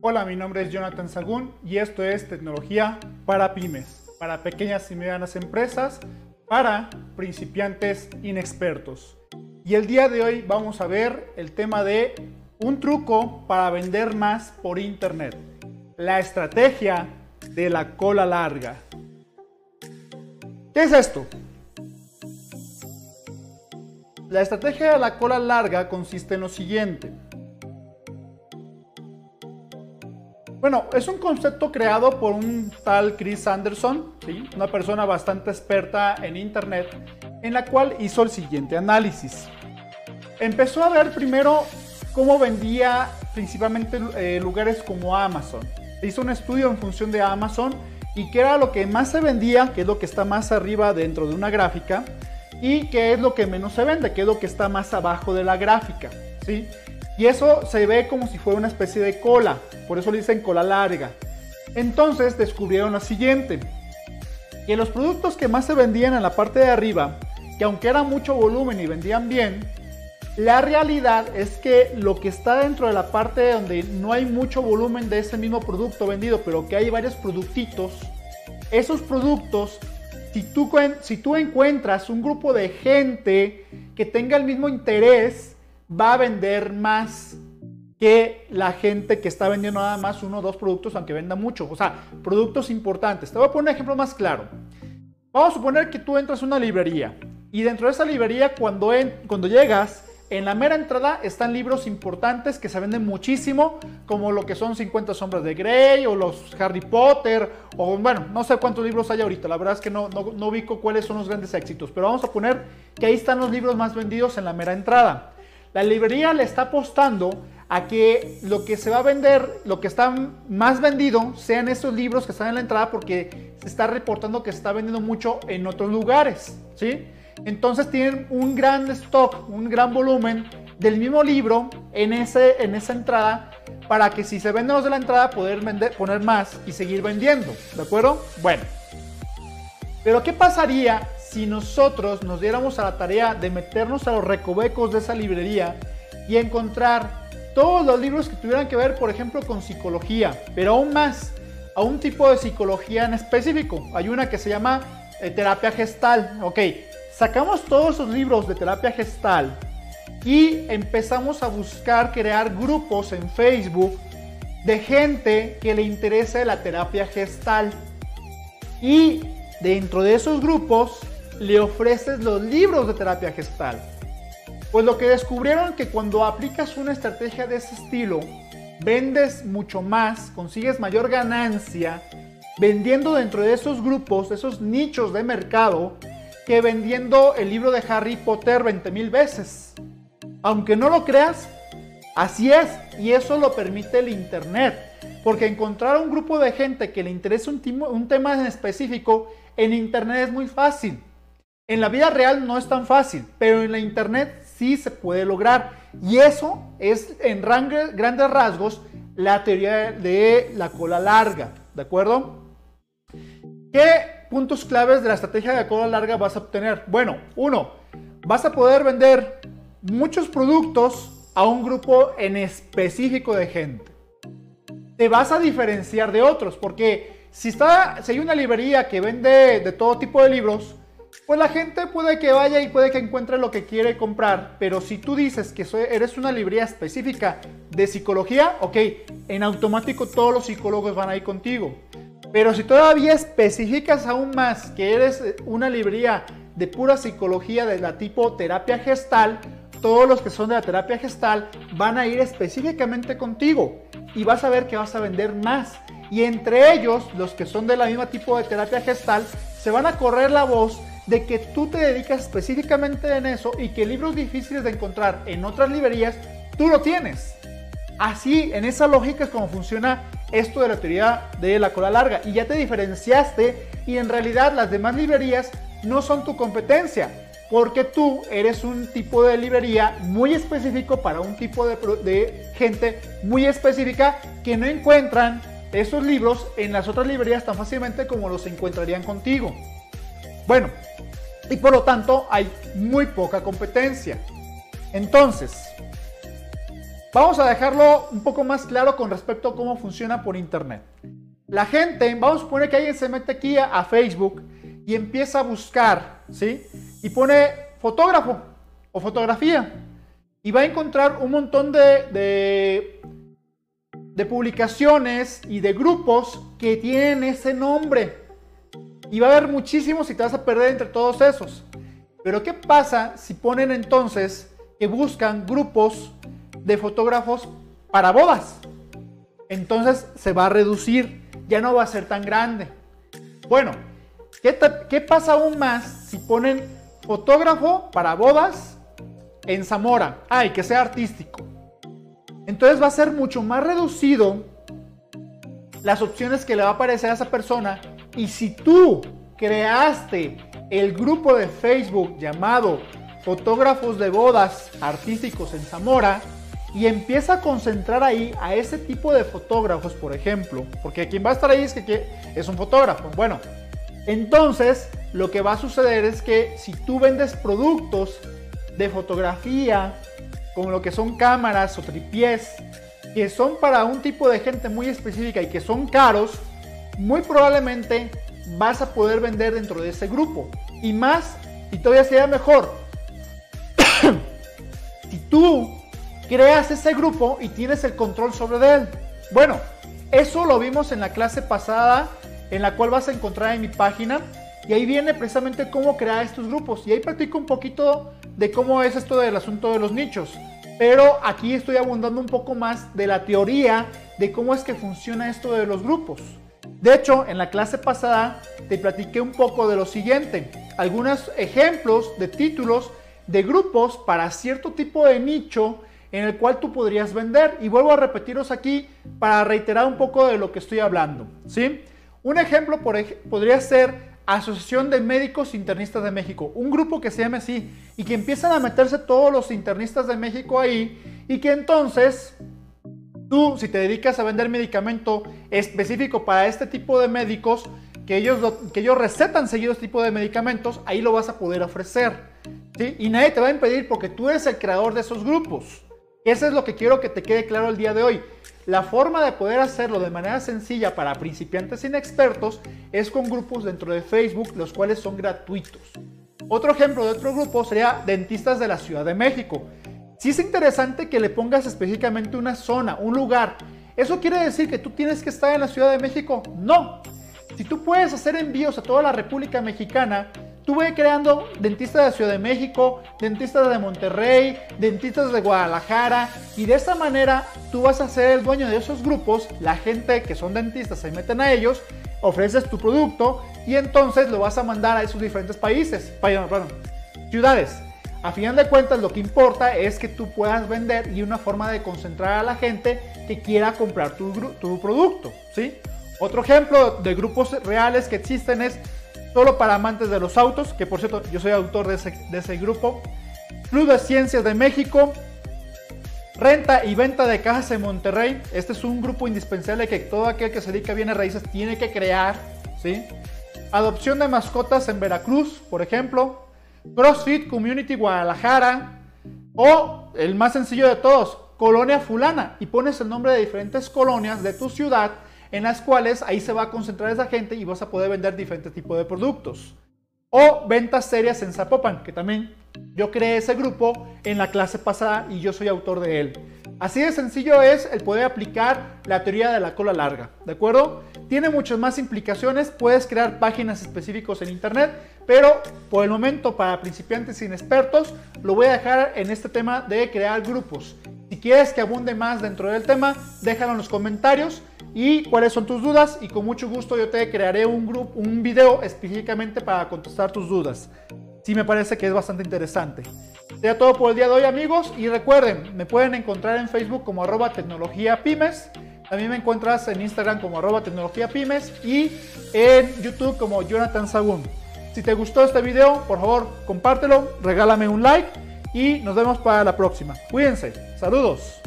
Hola, mi nombre es Jonathan Sagún y esto es Tecnología para Pymes, para pequeñas y medianas empresas, para principiantes inexpertos. Y el día de hoy vamos a ver el tema de un truco para vender más por Internet. La estrategia de la cola larga. ¿Qué es esto? La estrategia de la cola larga consiste en lo siguiente. Bueno, es un concepto creado por un tal Chris Anderson, una persona bastante experta en Internet, en la cual hizo el siguiente análisis. Empezó a ver primero cómo vendía principalmente eh, lugares como Amazon. Hizo un estudio en función de Amazon y qué era lo que más se vendía, que es lo que está más arriba dentro de una gráfica, y qué es lo que menos se vende, qué es lo que está más abajo de la gráfica, ¿sí? Y eso se ve como si fuera una especie de cola, por eso le dicen cola larga. Entonces descubrieron lo siguiente, que los productos que más se vendían en la parte de arriba, que aunque era mucho volumen y vendían bien, la realidad es que lo que está dentro de la parte donde no hay mucho volumen de ese mismo producto vendido, pero que hay varios productitos, esos productos si tú, si tú encuentras un grupo de gente que tenga el mismo interés, va a vender más que la gente que está vendiendo nada más uno o dos productos, aunque venda mucho. O sea, productos importantes. Te voy a poner un ejemplo más claro. Vamos a suponer que tú entras a una librería y dentro de esa librería, cuando, cuando llegas, en la mera entrada están libros importantes que se venden muchísimo, como lo que son 50 sombras de Grey o los Harry Potter, o bueno, no sé cuántos libros hay ahorita, la verdad es que no, no, no ubico cuáles son los grandes éxitos, pero vamos a poner que ahí están los libros más vendidos en la mera entrada. La librería le está apostando a que lo que se va a vender, lo que está más vendido, sean esos libros que están en la entrada porque se está reportando que se está vendiendo mucho en otros lugares, ¿sí? Entonces tienen un gran stock, un gran volumen del mismo libro en, ese, en esa entrada para que si se venden los de la entrada poder vender, poner más y seguir vendiendo. ¿De acuerdo? Bueno. Pero ¿qué pasaría si nosotros nos diéramos a la tarea de meternos a los recovecos de esa librería y encontrar todos los libros que tuvieran que ver, por ejemplo, con psicología, pero aún más, a un tipo de psicología en específico? Hay una que se llama eh, terapia gestal. Ok, Sacamos todos esos libros de terapia gestal y empezamos a buscar crear grupos en Facebook de gente que le interese la terapia gestal. Y dentro de esos grupos le ofreces los libros de terapia gestal. Pues lo que descubrieron que cuando aplicas una estrategia de ese estilo, vendes mucho más, consigues mayor ganancia vendiendo dentro de esos grupos, esos nichos de mercado que vendiendo el libro de Harry Potter 20 mil veces. Aunque no lo creas, así es. Y eso lo permite el Internet. Porque encontrar un grupo de gente que le interese un, un tema en específico en Internet es muy fácil. En la vida real no es tan fácil, pero en la Internet sí se puede lograr. Y eso es en grandes rasgos la teoría de la cola larga. ¿De acuerdo? ¿Qué puntos claves de la estrategia de cola larga vas a obtener? Bueno, uno, vas a poder vender muchos productos a un grupo en específico de gente. Te vas a diferenciar de otros, porque si, está, si hay una librería que vende de todo tipo de libros, pues la gente puede que vaya y puede que encuentre lo que quiere comprar, pero si tú dices que eres una librería específica de psicología, ok, en automático todos los psicólogos van a ir contigo. Pero si todavía especificas aún más que eres una librería de pura psicología de la tipo terapia gestal, todos los que son de la terapia gestal van a ir específicamente contigo y vas a ver que vas a vender más. Y entre ellos, los que son de la misma tipo de terapia gestal, se van a correr la voz de que tú te dedicas específicamente en eso y que libros difíciles de encontrar en otras librerías, tú lo tienes. Así, en esa lógica es como funciona esto de la teoría de la cola larga. Y ya te diferenciaste y en realidad las demás librerías no son tu competencia. Porque tú eres un tipo de librería muy específico para un tipo de, de gente muy específica que no encuentran esos libros en las otras librerías tan fácilmente como los encontrarían contigo. Bueno, y por lo tanto hay muy poca competencia. Entonces, vamos a dejarlo un poco más claro con respecto a cómo funciona por internet. La gente, vamos a suponer que alguien se mete aquí a, Facebook y empieza a buscar, ¿sí? Y pone fotógrafo o fotografía y va a encontrar un montón de, publicaciones y de grupos que tienen ese nombre. Y va a haber muchísimos y te vas a perder entre todos esos. Pero ¿qué pasa si ponen entonces que buscan grupos de fotógrafos para bodas? Entonces se va a reducir, ya no va a ser tan grande. Bueno, ¿qué, pasa aún más si ponen fotógrafo para bodas en Zamora? Ay, que sea artístico. Entonces va a ser mucho más reducido las opciones que le va a aparecer a esa persona. Y si tú creaste el grupo de Facebook llamado Fotógrafos de Bodas Artísticos en Zamora y empieza a concentrar ahí a ese tipo de fotógrafos, por ejemplo, porque quien va a estar ahí es que es un fotógrafo. Bueno, entonces lo que va a suceder es que si tú vendes productos de fotografía, como lo que son cámaras o tripiés, que son para un tipo de gente muy específica y que son caros, muy probablemente vas a poder vender dentro de ese grupo. Y más, y todavía sería mejor, si tú creas ese grupo y tienes el control sobre él. Bueno, eso lo vimos en la clase pasada, en la cual vas a encontrar en mi página. Y ahí viene precisamente cómo crear estos grupos. Y ahí practico un poquito de cómo es esto del asunto de los nichos. Pero aquí estoy abundando un poco más de la teoría de cómo es que funciona esto de los grupos. De hecho, en la clase pasada te platiqué un poco de lo siguiente, algunos ejemplos de títulos de grupos para cierto tipo de nicho en el cual tú podrías vender. Y vuelvo a repetiros aquí para reiterar un poco de lo que estoy hablando. ¿sí? Un ejemplo podría ser Asociación de Médicos Internistas de México, un grupo que se llama así y que empiezan a meterse todos los internistas de México ahí y que entonces Tú, si te dedicas a vender medicamento específico para este tipo de médicos, que ellos, que ellos recetan seguido este tipo de medicamentos, ahí lo vas a poder ofrecer. ¿sí? Y nadie te va a impedir porque tú eres el creador de esos grupos. Eso es lo que quiero que te quede claro el día de hoy. La forma de poder hacerlo de manera sencilla para principiantes inexpertos es con grupos dentro de Facebook, los cuales son gratuitos. Otro ejemplo de otro grupo sería Dentistas de la Ciudad de México. Si es interesante que le pongas específicamente una zona, un lugar. ¿Eso quiere decir que tú tienes que estar en la Ciudad de México? No. Si tú puedes hacer envíos a toda la República Mexicana, tú ve creando dentistas de Ciudad de México, dentistas de Monterrey, dentistas de Guadalajara y de esta manera tú vas a ser el dueño de esos grupos, la gente que son dentistas se meten a ellos, ofreces tu producto y entonces lo vas a mandar a esos diferentes países, perdón, ciudades. A final de cuentas, lo que importa es que tú puedas vender y una forma de concentrar a la gente que quiera comprar tu, producto. ¿sí? Otro ejemplo de grupos reales que existen es solo para amantes de los autos, que por cierto yo soy autor de ese, grupo. Club de Ciencias de México, Renta y venta de cajas en Monterrey. Este es un grupo indispensable que todo aquel que se dedica a bienes raíces tiene que crear. ¿sí? Adopción de mascotas en Veracruz, por ejemplo. CrossFit Community Guadalajara o el más sencillo de todos, Colonia Fulana y pones el nombre de diferentes colonias de tu ciudad en las cuales ahí se va a concentrar esa gente y vas a poder vender diferentes tipos de productos. O ventas serias en Zapopan, que también yo creé ese grupo en la clase pasada y yo soy autor de él. Así de sencillo es el poder aplicar la teoría de la cola larga, ¿de acuerdo? Tiene muchas más implicaciones, puedes crear páginas específicos en internet, pero por el momento para principiantes inexpertos lo voy a dejar en este tema de crear grupos. Si quieres que abunde más dentro del tema, déjalo en los comentarios y cuáles son tus dudas y con mucho gusto yo te crearé un, grupo, un video específicamente para contestar tus dudas. Sí me parece que es bastante interesante. Sería todo por el día de hoy amigos y recuerden, me pueden encontrar en Facebook como arroba tecnología. También me encuentras en Instagram como arroba tecnología y en YouTube como Jonathan Sagún. Si te gustó este video, por favor, compártelo, regálame un like y nos vemos para la próxima. Cuídense. Saludos.